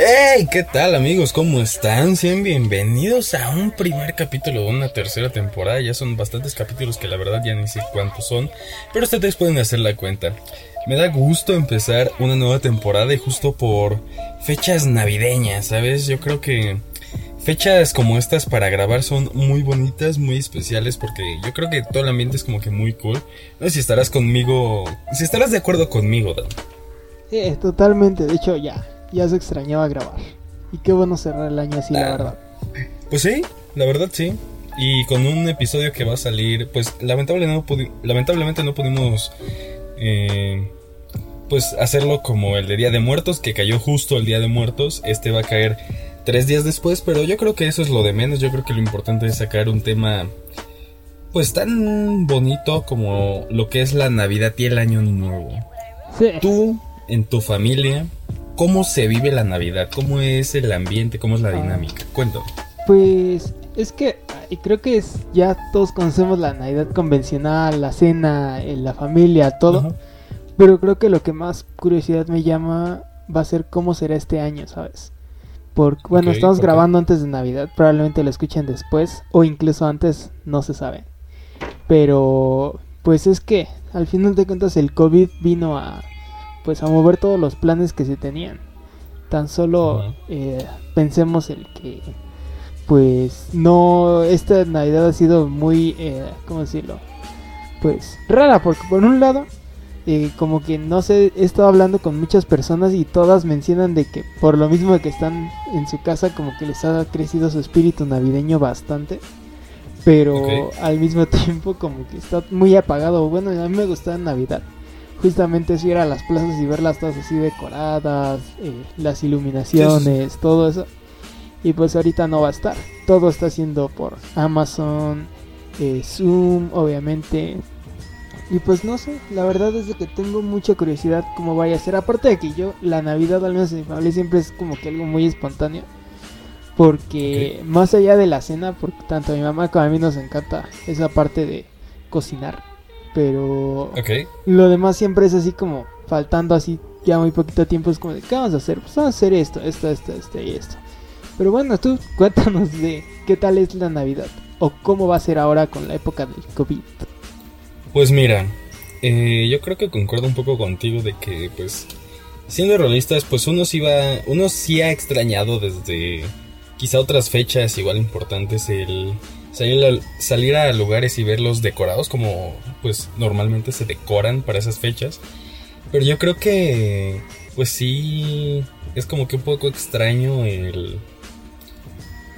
¡Hey! ¿Qué tal amigos? ¿Cómo están? Sean bienvenidos a un primer capítulo de una tercera temporada. Ya son bastantes capítulos que la verdad ya ni sé cuántos son, pero ustedes pueden hacer la cuenta. Me da gusto empezar una nueva temporada y justo por fechas navideñas, ¿sabes? Yo creo que fechas como estas para grabar son muy bonitas, muy especiales porque yo creo que todo el ambiente es como que muy cool. No sé si estarás conmigo, si estarás de acuerdo conmigo, Dan. Sí, totalmente. De hecho, ya ya se extrañaba grabar. Y qué bueno cerrar el año así, la verdad. Pues sí, la verdad sí. Y con un episodio que va a salir, pues lamentablemente no, lamentablemente no pudimos eh, pues hacerlo como el de Día de Muertos, que cayó justo el Día de Muertos. Este va a caer tres días después, pero yo creo que eso es lo de menos. Yo creo que lo importante es sacar un tema pues tan bonito como lo que es la Navidad y el Año Nuevo. Sí. Tú, en tu familia, ¿Cómo se vive la Navidad? ¿Cómo es el ambiente? ¿Cómo es la dinámica? Cuéntame. Pues es que creo que es, ya todos conocemos la Navidad convencional, la cena, eh, la familia, todo. Pero creo que lo que más curiosidad me llama va a ser cómo será este año, ¿sabes? Porque, bueno, estamos grabando antes de Navidad, probablemente lo escuchen después o incluso antes, no se sabe. Pero, pues es que, al final de cuentas, el COVID vino a pues a mover todos los planes que se tenían. Tan solo eh, pensemos en que pues no esta Navidad ha sido muy eh, ¿cómo decirlo? Pues rara porque por un lado eh, como que no sé, he estado hablando con muchas personas y todas mencionan de que por lo mismo que están en su casa como que les ha crecido su espíritu navideño bastante. Pero al mismo tiempo como que está muy apagado. Bueno, a mí me gusta Navidad justamente es ir a las plazas y verlas todas así decoradas, eh, las iluminaciones, todo eso. Y pues ahorita no va a estar. Todo está haciendo por Amazon, eh, Zoom, obviamente. Y pues no sé, la verdad es que tengo mucha curiosidad cómo vaya a ser. Aparte de que yo, la Navidad al menos en mi familia siempre es como que algo muy espontáneo. Porque más allá de la cena, porque tanto a mi mamá como a mí nos encanta esa parte de cocinar pero lo demás siempre es así como faltando así ya muy poquito tiempo, es como de, ¿qué vamos a hacer? Pues vamos a hacer esto, esto, esto, esto y esto. Pero bueno, tú cuéntanos de qué tal es la Navidad o cómo va a ser ahora con la época del COVID. Pues mira, eh, yo creo que concuerdo un poco contigo de que pues siendo realistas, pues uno sí va, uno sí ha extrañado desde quizá otras fechas igual importantes el salir a, lugares y verlos decorados como pues normalmente se decoran para esas fechas. Pero yo creo que pues sí es como que un poco extraño el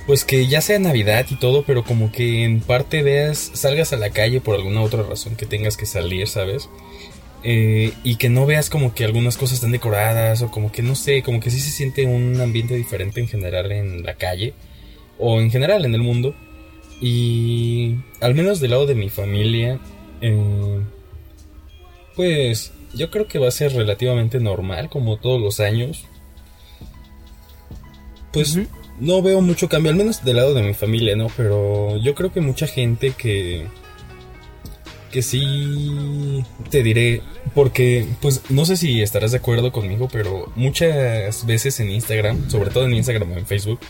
pues que ya sea Navidad y todo, pero como que en parte veas, salgas a la calle por alguna otra razón que tengas que salir, ¿sabes? Eh, y que no veas como que algunas cosas están decoradas o como que no sé, como que sí se siente un ambiente diferente en general en la calle o en general en el mundo. Y al menos del lado de mi familia, eh, pues yo creo que va a ser relativamente normal, como todos los años. Pues no veo mucho cambio, al menos del lado de mi familia, ¿no? Pero yo creo que mucha gente que... Que sí te diré, porque pues no sé si estarás de acuerdo conmigo, pero muchas veces en Instagram, sobre todo en Instagram o en Facebook,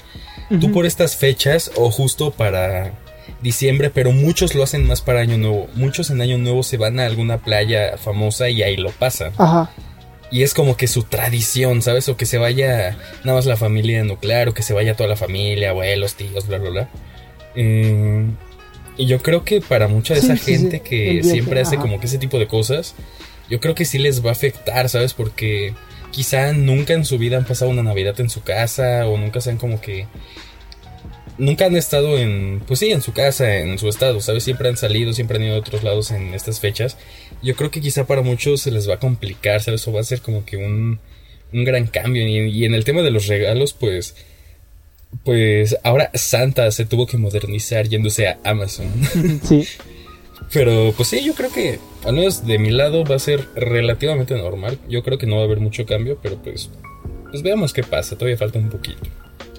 Tú por estas fechas o justo para diciembre, pero muchos lo hacen más para Año Nuevo. Muchos en Año Nuevo se van a alguna playa famosa y ahí lo pasan. Ajá. Y es como que su tradición, ¿sabes? O que se vaya nada más la familia nuclear, o que se vaya toda la familia, abuelos, tíos, bla, bla, bla. Eh, y yo creo que para mucha de esa gente que siempre hace como que ese tipo de cosas, yo creo que sí les va a afectar, ¿sabes? Porque quizá nunca en su vida han pasado una Navidad en su casa o nunca se han como que nunca han estado en pues sí, en su casa, en su estado, ¿sabes? Siempre han salido, siempre han ido a otros lados en estas fechas. Yo creo que quizá para muchos se les va a complicar, ¿sabes? O va a ser como que un un gran cambio y, y en el tema de los regalos, pues pues ahora Santa se tuvo que modernizar yéndose a Amazon. Sí. Pero pues sí, yo creo que al menos de mi lado va a ser relativamente normal. Yo creo que no va a haber mucho cambio, pero pues, pues veamos qué pasa. Todavía falta un poquito.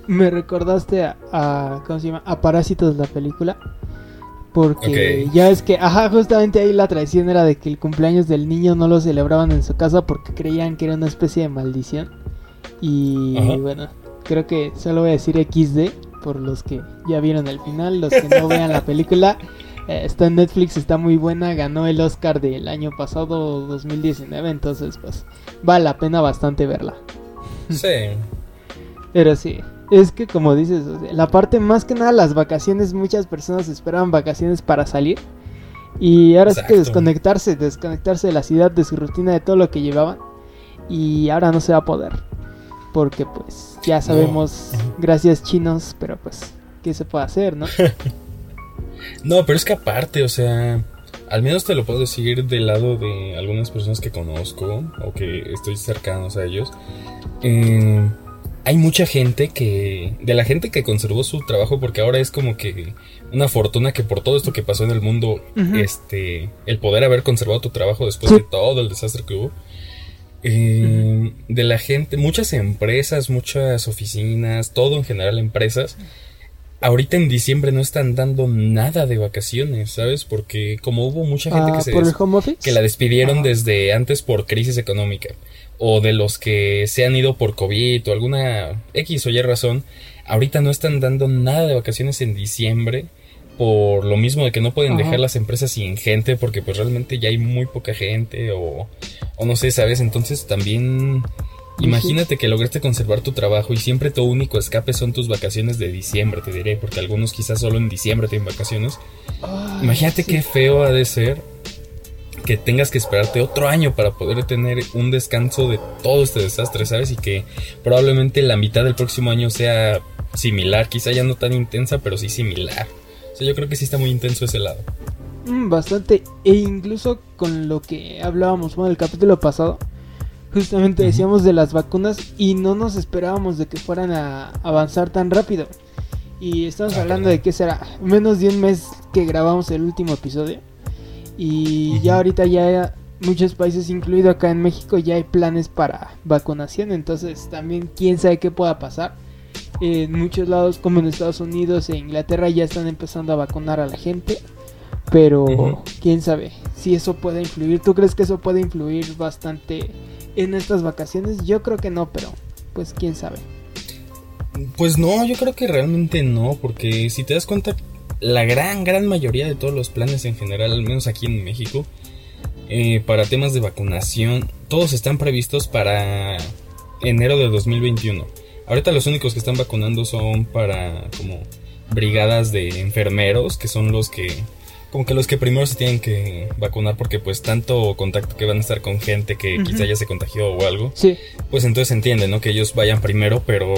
Me recordaste a, ¿cómo se llama? A Parásitos la película. Porque ya es que, ajá, justamente ahí la tradición era de que el cumpleaños del niño no lo celebraban en su casa porque creían que era una especie de maldición. Y bueno, creo que solo voy a decir XD por los que ya vieron el final, los que no vean la película. Eh, está en Netflix, está muy buena, ganó el Oscar del año pasado 2019, entonces pues vale la pena bastante verla. Sí. Pero sí, es que como dices, la parte más que nada las vacaciones, muchas personas esperaban vacaciones para salir. Y ahora sí que desconectarse, desconectarse de la ciudad, de su rutina, de todo lo que llevaban. Y ahora no se va a poder. Porque pues ya sabemos, gracias chinos, pero pues, ¿qué se puede hacer, no? no, pero es que aparte, o sea, al menos te lo puedo decir del lado de algunas personas que conozco o que estoy cercanos a ellos. Eh, hay mucha gente que. De la gente que conservó su trabajo, porque ahora es como que una fortuna que por todo esto que pasó en el mundo, este. El poder haber conservado tu trabajo después de todo el desastre que hubo. Eh, de la gente, muchas empresas, muchas oficinas, todo en general, empresas. Ahorita en diciembre no están dando nada de vacaciones, ¿sabes? Porque como hubo mucha gente que ah, se que la despidieron desde antes por crisis económica o de los que se han ido por COVID o alguna X o Y razón, ahorita no están dando nada de vacaciones en diciembre por lo mismo de que no pueden dejar las empresas sin gente porque pues realmente ya hay muy poca gente o, o no sé, ¿sabes? Entonces también imagínate que lograste conservar tu trabajo y siempre tu único escape son tus vacaciones de diciembre, te diré, porque algunos quizás solo en diciembre tienen vacaciones. imagínate qué feo ha de ser que tengas que esperarte otro año para poder tener un descanso de todo este desastre, ¿sabes? Y que probablemente la mitad del próximo año sea similar, quizá ya no tan intensa, pero sí similar. Sea, yo creo que sí está muy intenso ese lado. Mm, bastante, e incluso con lo que hablábamos en el capítulo pasado, justamente decíamos de las vacunas y no nos esperábamos de que fueran a avanzar tan rápido. Y estamos ah, hablando de que será menos de un mes que grabamos el último episodio. Y ya ahorita ya muchos países, incluido acá en México, ya hay planes para vacunación. Entonces también quién sabe qué pueda pasar. En muchos lados, como en Estados Unidos e Inglaterra, ya están empezando a vacunar a la gente. Pero quién sabe si eso puede influir. ¿Tú crees que eso puede influir bastante en estas vacaciones? Yo creo que no, pero pues quién sabe. Pues no, yo creo que realmente no, porque si te das cuenta, la gran, gran mayoría de todos los planes en general, al menos aquí en México, eh, para temas de vacunación, todos están previstos para enero de 2021. Ahorita los únicos que están vacunando son para como brigadas de enfermeros, que son los que como que los que primero se tienen que vacunar porque pues tanto contacto que van a estar con gente que quizá ya se contagió o algo. Sí. Pues entonces se entiende, ¿no? Que ellos vayan primero, pero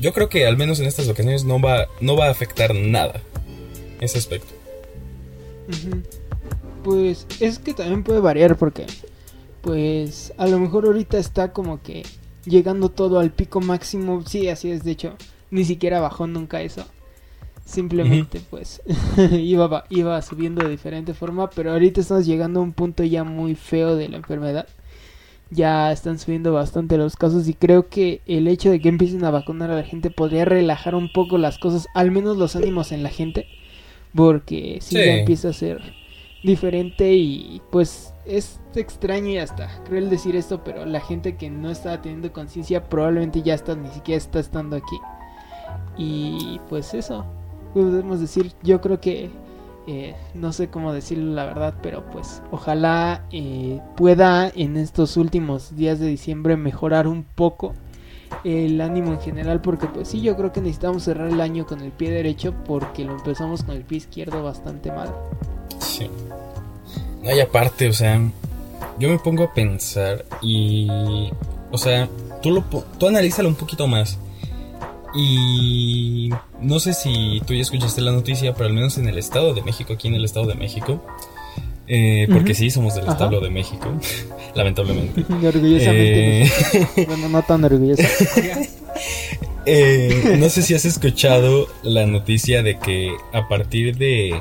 yo creo que al menos en estas ocasiones no va no va a afectar nada ese aspecto. Pues es que también puede variar porque, pues a lo mejor ahorita está como que llegando todo al pico máximo. Sí, así es, de hecho, ni siquiera bajó nunca eso. Simplemente pues iba, iba subiendo de diferente forma, pero ahorita estamos llegando a un punto ya muy feo de la enfermedad. Ya están subiendo bastante los casos y creo que el hecho de que empiecen a vacunar a la gente podría relajar un poco las cosas, al menos los ánimos en la gente porque si ya empieza a ser diferente y pues es extraño y hasta cruel decir esto, pero la gente que no está teniendo conciencia probablemente ya está, ni siquiera está estando aquí. Y pues eso, podemos decir, yo creo que, eh, no sé cómo decirlo la verdad, pero pues ojalá eh, pueda en estos últimos días de diciembre mejorar un poco el ánimo en general porque pues sí yo creo que necesitamos cerrar el año con el pie derecho porque lo empezamos con el pie izquierdo bastante mal. Sí. No, hay aparte, o sea, yo me pongo a pensar y o sea, tú lo tú analízalo un poquito más. Y no sé si tú ya escuchaste la noticia, pero al menos en el Estado de México, aquí en el Estado de México, eh, porque sí, somos del Estado de México, lamentablemente. orgullosamente. Eh, bueno, no tan orgulloso. Eh, no sé si has escuchado la noticia de que a partir de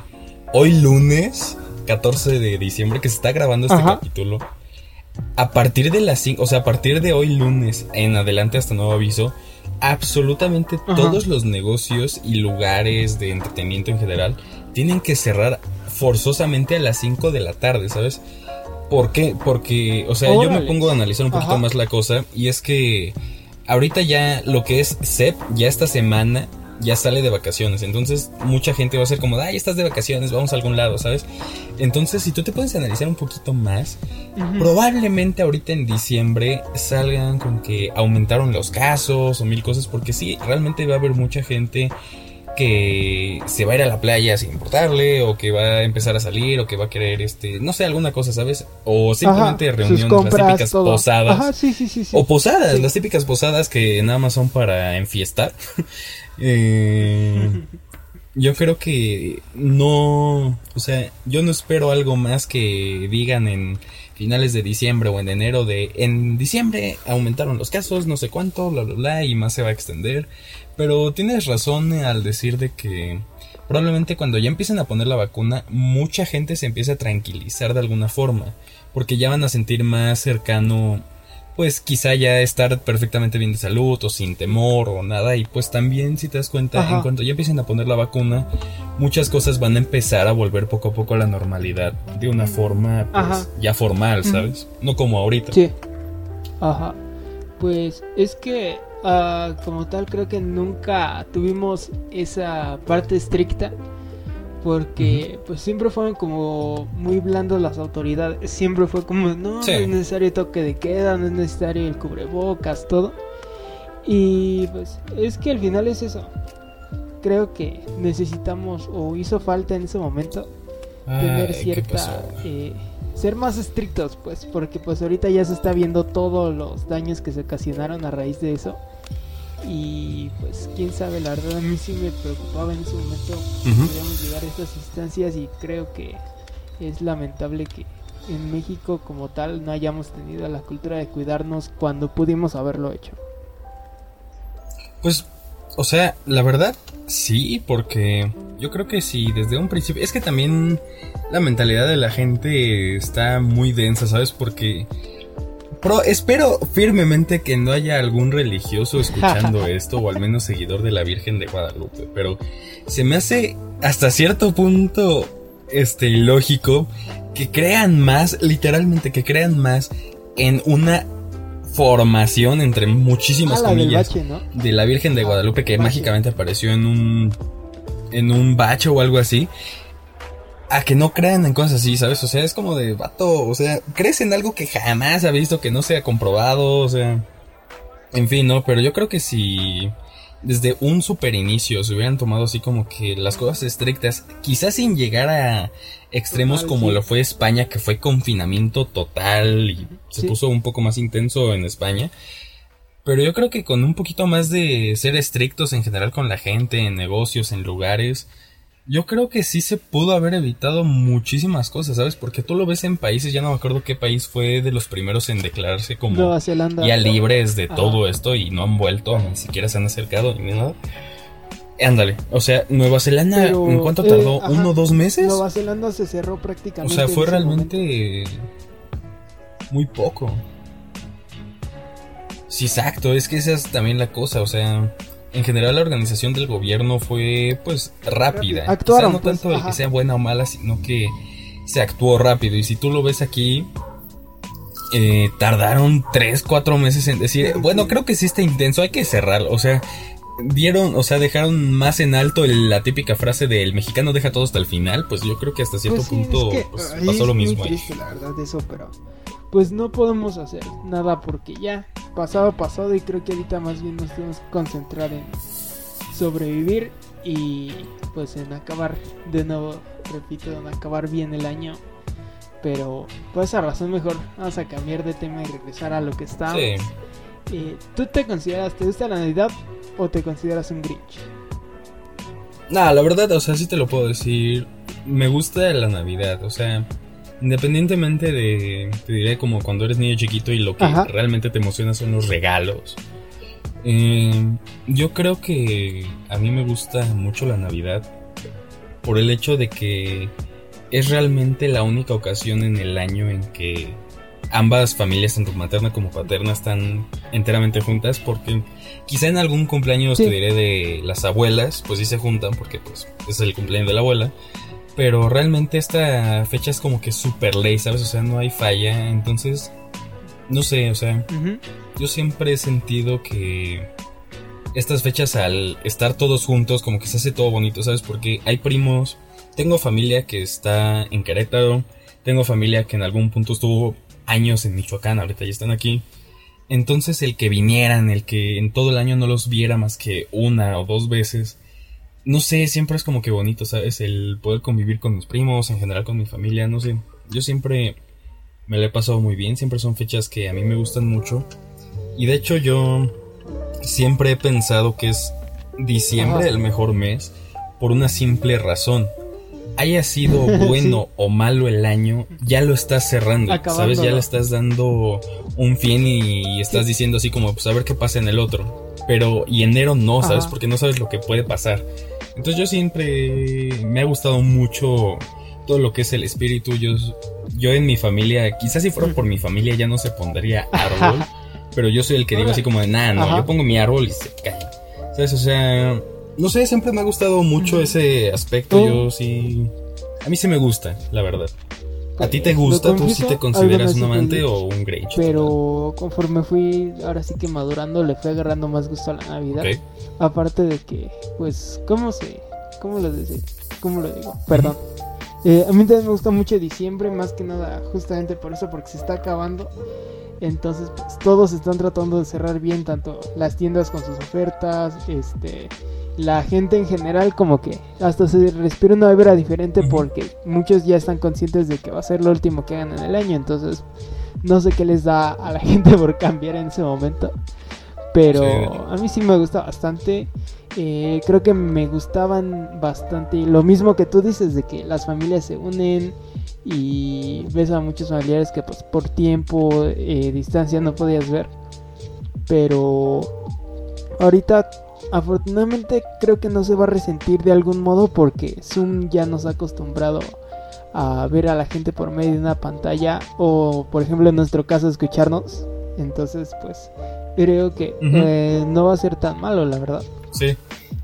hoy lunes, 14 de diciembre, que se está grabando este capítulo, a partir de las 5, o sea, a partir de hoy lunes en adelante hasta nuevo aviso, absolutamente todos los negocios y lugares de entretenimiento en general tienen que cerrar forzosamente a las 5 de la tarde, ¿sabes? ¿Por qué? Porque, o sea, yo me pongo a analizar un poquito más la cosa y es que ahorita ya lo que es CEP, ya esta semana ya sale de vacaciones. Entonces, mucha gente va a ser como, ay, estás de vacaciones, vamos a algún lado, ¿sabes? Entonces, si tú te puedes analizar un poquito más, probablemente ahorita en diciembre salgan con que aumentaron los casos o mil cosas, porque sí, realmente va a haber mucha gente que se va a ir a la playa sin importarle o que va a empezar a salir o que va a querer este no sé alguna cosa sabes o simplemente reuniones las típicas posadas. O posadas las típicas posadas que nada más son para enfiestar. Eh, yo creo que no, o sea, yo no espero algo más que digan en finales de diciembre o en enero de en diciembre aumentaron los casos, no sé cuánto, bla bla bla y más se va a extender, pero tienes razón al decir de que probablemente cuando ya empiecen a poner la vacuna mucha gente se empieza a tranquilizar de alguna forma, porque ya van a sentir más cercano pues quizá ya estar perfectamente bien de salud o sin temor o nada. Y pues también si te das cuenta en cuanto ya empiecen a poner la vacuna muchas cosas van a empezar a volver poco a poco a la normalidad de una forma pues ya formal sabes no como ahorita. Sí. Ajá. Pues es que ah, como tal creo que nunca tuvimos esa parte estricta porque pues siempre fueron como muy blandos las autoridades, siempre fue como no, no es necesario toque de queda, no es necesario el cubrebocas, todo. Y pues es que al final es eso. Creo que necesitamos o hizo falta en ese momento tener cierta eh, ser más estrictos, pues, porque pues ahorita ya se está viendo todos los daños que se ocasionaron a raíz de eso. Y pues quién sabe, la verdad a mí sí me preocupaba en ese momento podíamos llegar a estas instancias y creo que es lamentable que en México como tal no hayamos tenido la cultura de cuidarnos cuando pudimos haberlo hecho. Pues, o sea, la verdad sí, porque yo creo que sí, desde un principio, es que también la mentalidad de la gente está muy densa, ¿sabes? Porque espero firmemente que no haya algún religioso escuchando esto, o al menos seguidor de la Virgen de Guadalupe, pero se me hace hasta cierto punto este lógico que crean más, literalmente que crean más en una formación entre muchísimas ah, comillas de la Virgen de Guadalupe que mágicamente apareció en un en un bacho o algo así a que no crean en cosas así, ¿sabes? O sea, es como de vato, o sea, crees en algo que jamás ha visto, que no se ha comprobado, o sea, en fin, ¿no? Pero yo creo que si desde un super inicio se hubieran tomado así como que las cosas estrictas, quizás sin llegar a extremos como lo fue España, que fue confinamiento total y se puso un poco más intenso en España. Pero yo creo que con un poquito más de ser estrictos en general con la gente, en negocios, en lugares, yo creo que sí se pudo haber evitado muchísimas cosas, ¿sabes? Porque tú lo ves en países, ya no me acuerdo qué país fue de los primeros en declararse como ya libres de todo esto y no han vuelto, ni siquiera se han acercado ni nada. Ándale, o sea, Nueva Zelanda, ¿en cuánto eh, tardó? ¿Uno o dos meses? Nueva Zelanda se cerró prácticamente. O sea, fue realmente muy poco. Sí, exacto, es que esa es también la cosa, o sea, en general la organización del gobierno fue pues rápida. Actuaron, no pues, tanto de que sea buena o mala, sino que se actuó rápido. Y si tú lo ves aquí, eh, tardaron 3, 4 meses en decir, bueno, creo que sí está intenso, hay que cerrarlo. O sea, dieron, o sea, dejaron más en alto la típica frase de el mexicano deja todo hasta el final. Pues yo creo que hasta cierto pues punto pues, pasó lo mismo. Muy triste, la verdad, eso, pero pues no podemos hacer nada porque ya pasado pasado y creo que ahorita más bien nos tenemos que concentrar en sobrevivir y pues en acabar de nuevo, repito, en acabar bien el año. Pero por esa razón mejor vamos a cambiar de tema y regresar a lo que estábamos. Eh, ¿Tú te consideras, te gusta la Navidad o te consideras un Grinch? Nah, la verdad, o sea, sí te lo puedo decir. Me gusta la Navidad, o sea, Independientemente de, te diré como cuando eres niño chiquito y lo que realmente te emociona son los regalos. Eh, yo creo que a mí me gusta mucho la Navidad por el hecho de que es realmente la única ocasión en el año en que ambas familias, tanto materna como paterna, están enteramente juntas porque quizá en algún cumpleaños te diré de las abuelas, pues sí se juntan porque pues es el cumpleaños de la abuela pero realmente esta fecha es como que super ley, ¿sabes? O sea, no hay falla. Entonces, no sé, o sea, yo siempre he sentido que estas fechas al estar todos juntos como que se hace todo bonito, ¿sabes? Porque hay primos, tengo familia que está en Querétaro, tengo familia que en algún punto estuvo años en Michoacán, ahorita ya están aquí. Entonces el que vinieran, el que en todo el año no los viera más que una o dos veces, no sé, siempre es como que bonito, ¿sabes? El poder convivir con mis primos, en general con mi familia, no sé. Yo siempre me lo he pasado muy bien, siempre son fechas que a mí me gustan mucho. Y de hecho yo siempre he pensado que es diciembre el mejor mes por una simple razón. Haya sido bueno o malo el año, ya lo estás cerrando, ¿sabes? Ya le estás dando un fin y estás diciendo así como, pues a ver qué pasa en el otro. Pero, y enero no, ¿sabes? Porque no sabes lo que puede pasar. Entonces yo siempre me ha gustado mucho todo lo que es el espíritu. Yo, yo en mi familia, quizás si fuera por mi familia ya no se pondría árbol, pero yo soy el que digo así como de, nada, no, yo pongo mi árbol y se cae. ¿Sabes? O sea, no sé, siempre me ha gustado mucho ese aspecto. Yo sí, a mí sí me gusta, la verdad. ¿A ti te gusta? ¿Tú sí te consideras un amante o un Grinch? Pero conforme fui, ahora sí que madurando, le fui agarrando más gusto a la Navidad. Aparte de que, pues, ¿cómo se...? ¿Cómo lo, dice? ¿Cómo lo digo? Perdón. Eh, a mí también me gusta mucho diciembre, más que nada justamente por eso, porque se está acabando. Entonces, pues, todos están tratando de cerrar bien, tanto las tiendas con sus ofertas, este, la gente en general, como que hasta se respira una vibra diferente porque muchos ya están conscientes de que va a ser lo último que hagan en el año. Entonces, no sé qué les da a la gente por cambiar en ese momento. Pero a mí sí me gusta bastante. Eh, creo que me gustaban bastante. Lo mismo que tú dices de que las familias se unen y ves a muchos familiares que pues por tiempo, eh, distancia no podías ver. Pero ahorita afortunadamente creo que no se va a resentir de algún modo porque Zoom ya nos ha acostumbrado a ver a la gente por medio de una pantalla o por ejemplo en nuestro caso escucharnos. Entonces pues creo que eh, no va a ser tan malo, la verdad. Sí.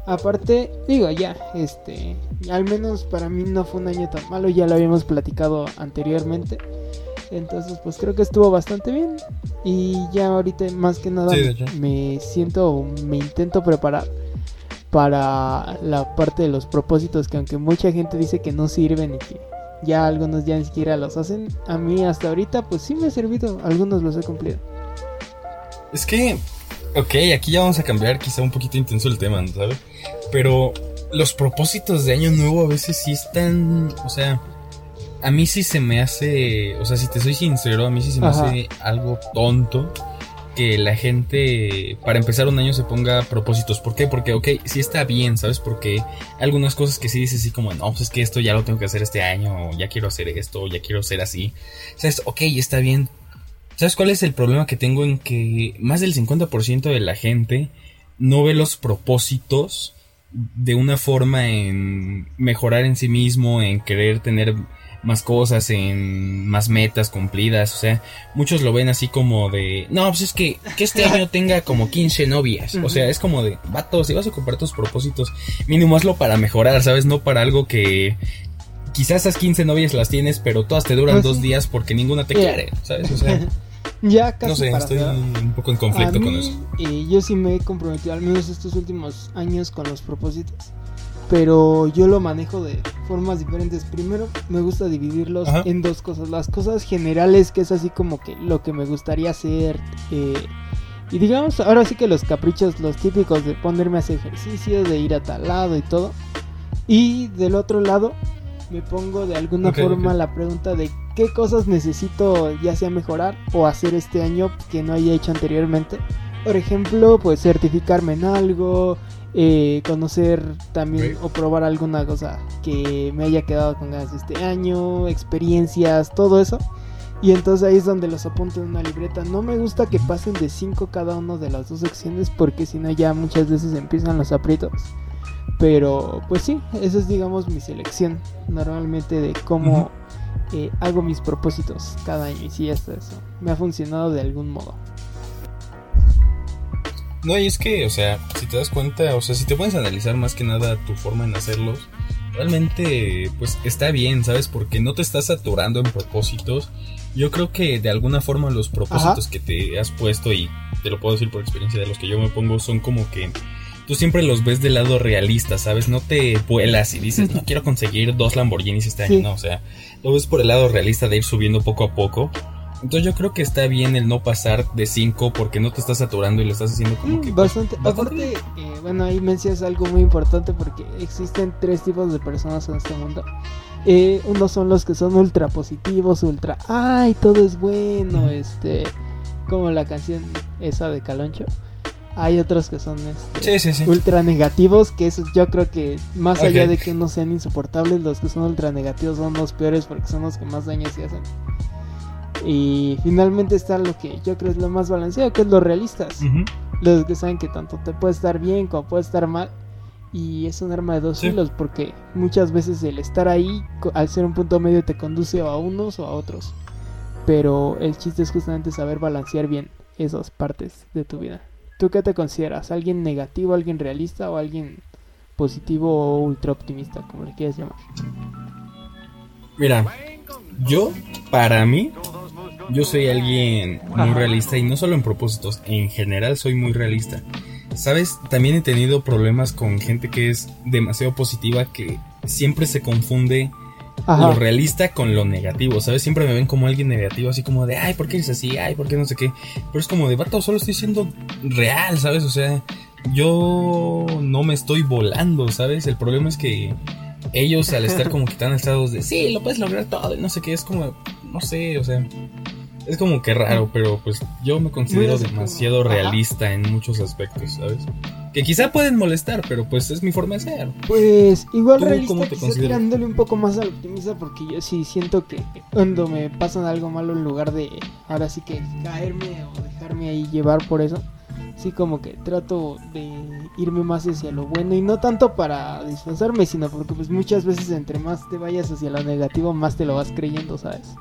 Aparte, digo, ya, este, al menos para mí no fue un año tan malo, ya lo habíamos platicado anteriormente. Entonces, pues creo que estuvo bastante bien. Y ya ahorita, más que nada, me siento, me intento preparar para la parte de los propósitos que aunque mucha gente dice que no sirven y que ya algunos ya ni siquiera los hacen, a mí hasta ahorita pues sí me ha servido, algunos los he cumplido. Es que, ok, aquí ya vamos a cambiar quizá un poquito intenso el tema, ¿sabes? Pero los propósitos de año nuevo a veces sí están, o sea, a mí sí se me hace, o sea, si te soy sincero, a mí sí se me hace algo tonto que la gente para empezar un año se ponga propósitos. ¿Por qué? Porque, ok, sí está bien, ¿sabes? Porque hay algunas cosas que sí dices así como, no, pues es que esto ya lo tengo que hacer este año, o ya quiero hacer esto, o ya quiero ser así. O sea, es, ok, está bien, ¿Sabes cuál es el problema que tengo en que más del 50% de la gente no ve los propósitos de una forma en mejorar en sí mismo, en querer tener más cosas, en más metas cumplidas, o sea, muchos lo ven así como de, no, pues es que, que este año tenga como 15 novias, o sea, es como de, vato, si vas a ocupar tus propósitos, mínimo hazlo para mejorar, ¿sabes? No para algo que quizás esas 15 novias las tienes, pero todas te duran pues dos días porque ninguna te quiere, ¿sabes? O sea... Ya casi. No sé, estoy un poco en conflicto con eso. Y yo sí me he comprometido, al menos estos últimos años, con los propósitos. Pero yo lo manejo de formas diferentes. Primero, me gusta dividirlos en dos cosas. Las cosas generales, que es así como que lo que me gustaría hacer. Eh, y digamos, ahora sí que los caprichos, los típicos de ponerme a hacer ejercicio, de ir a tal lado y todo. Y del otro lado, me pongo de alguna forma la pregunta de qué cosas necesito ya sea mejorar o hacer este año que no haya hecho anteriormente. Por ejemplo, pues certificarme en algo, eh, conocer también o probar alguna cosa que me haya quedado con ganas este año, experiencias, todo eso. Y entonces ahí es donde los apunto en una libreta. No me gusta que pasen de 5 cada uno de las dos secciones porque si no ya muchas veces empiezan los aprietos. Pero pues sí, esa es digamos mi selección normalmente de cómo eh, hago mis propósitos cada año y sí, hasta eso. Me ha funcionado de algún modo. No, y es que, o sea, si te das cuenta, o sea, si te puedes analizar más que nada tu forma en hacerlos, realmente, pues está bien, ¿sabes? Porque no te estás saturando en propósitos yo creo que de alguna forma los propósitos que te has puesto y te lo puedo decir por experiencia de los que yo me pongo son como que tú siempre los ves del lado realista, ¿sabes? No te vuelas y dices, no quiero conseguir dos Lamborghinis este año, no, o sea, lo ves por el lado realista de ir subiendo poco a poco. Entonces yo creo que está bien el no pasar de 5 porque no te estás saturando y lo estás haciendo como Mm, que... Bastante. Aparte, eh, bueno, ahí mencionas algo muy importante porque existen tres tipos de personas en este mundo. Eh, unos son los que son ultra positivos, ultra, ay, todo es bueno, este, como la canción esa de Caloncho. Hay otros que son este, Sí, sí, sí. ultra negativos, que eso yo creo que más allá de que no sean insoportables, los que son ultra negativos son los peores porque son los que más daño se hacen. Y finalmente está lo que yo creo es lo más balanceado, que es los realistas. Los que saben que tanto te puede estar bien como puede estar mal. Y es un arma de dos Sí. filos porque muchas veces el estar ahí, al ser un punto medio, te conduce a unos o a otros. Pero el chiste es justamente saber balancear bien esas partes de tu vida. ¿Tú qué te consideras? ¿Alguien negativo, alguien realista o alguien positivo o ultra optimista, como le quieras llamar? Mira, yo, para mí, yo soy alguien muy realista y no solo en propósitos, en general soy muy realista. Sabes, también he tenido problemas con gente que es demasiado positiva que siempre se confunde lo realista con lo negativo, ¿sabes? Siempre me ven como alguien negativo, así como de, ay, ¿por qué eres así? Ay, ¿por qué no sé qué? Pero es como de, vato, solo estoy siendo real, ¿sabes? O sea, yo no me estoy volando, ¿sabes? El problema es que ellos al estar como que tan estados de, sí, lo puedes lograr todo, y no sé qué, es como, no sé, o sea, es como que raro, pero pues yo me considero demasiado realista en muchos aspectos, ¿sabes? Que quizá pueden molestar, pero pues es mi forma de ser. Pues igual ¿Tú realista cómo te quizá tirándole un poco más al optimista porque yo sí siento que cuando me pasan algo malo en lugar de ahora sí que caerme o dejarme ahí llevar por eso, sí como que trato de irme más hacia lo bueno y no tanto para disfrazarme, sino porque pues muchas veces entre más te vayas hacia lo negativo más te lo vas creyendo, ¿sabes?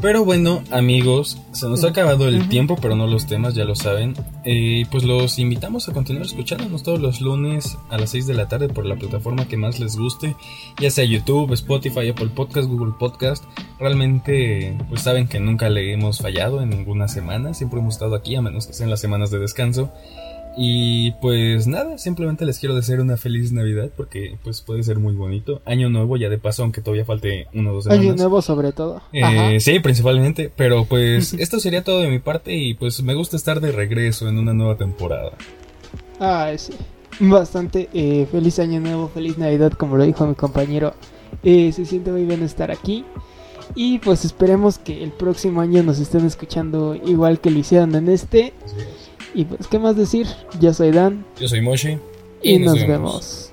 Pero bueno, amigos, se nos ha acabado el tiempo, pero no los temas, ya lo saben. Eh, pues los invitamos a continuar escuchándonos todos los lunes a las 6 de la tarde por la plataforma que más les guste, ya sea YouTube, Spotify, Apple Podcast, Google Podcast. Realmente, pues saben que nunca le hemos fallado en ninguna semana, siempre hemos estado aquí, a menos que sean las semanas de descanso. Y pues nada, simplemente les quiero desear una feliz Navidad porque pues puede ser muy bonito. Año nuevo ya de paso, aunque todavía falte uno o dos semanas. Año nuevo sobre todo. Eh, sí, principalmente, pero pues esto sería todo de mi parte y pues me gusta estar de regreso en una nueva temporada. Ah, sí. Bastante eh, feliz año nuevo, feliz Navidad, como lo dijo mi compañero. Eh, se siente muy bien estar aquí. Y pues esperemos que el próximo año nos estén escuchando igual que lo hicieron en este. Y pues, ¿qué más decir? Yo soy Dan Yo soy Moshi y, nos, vemos.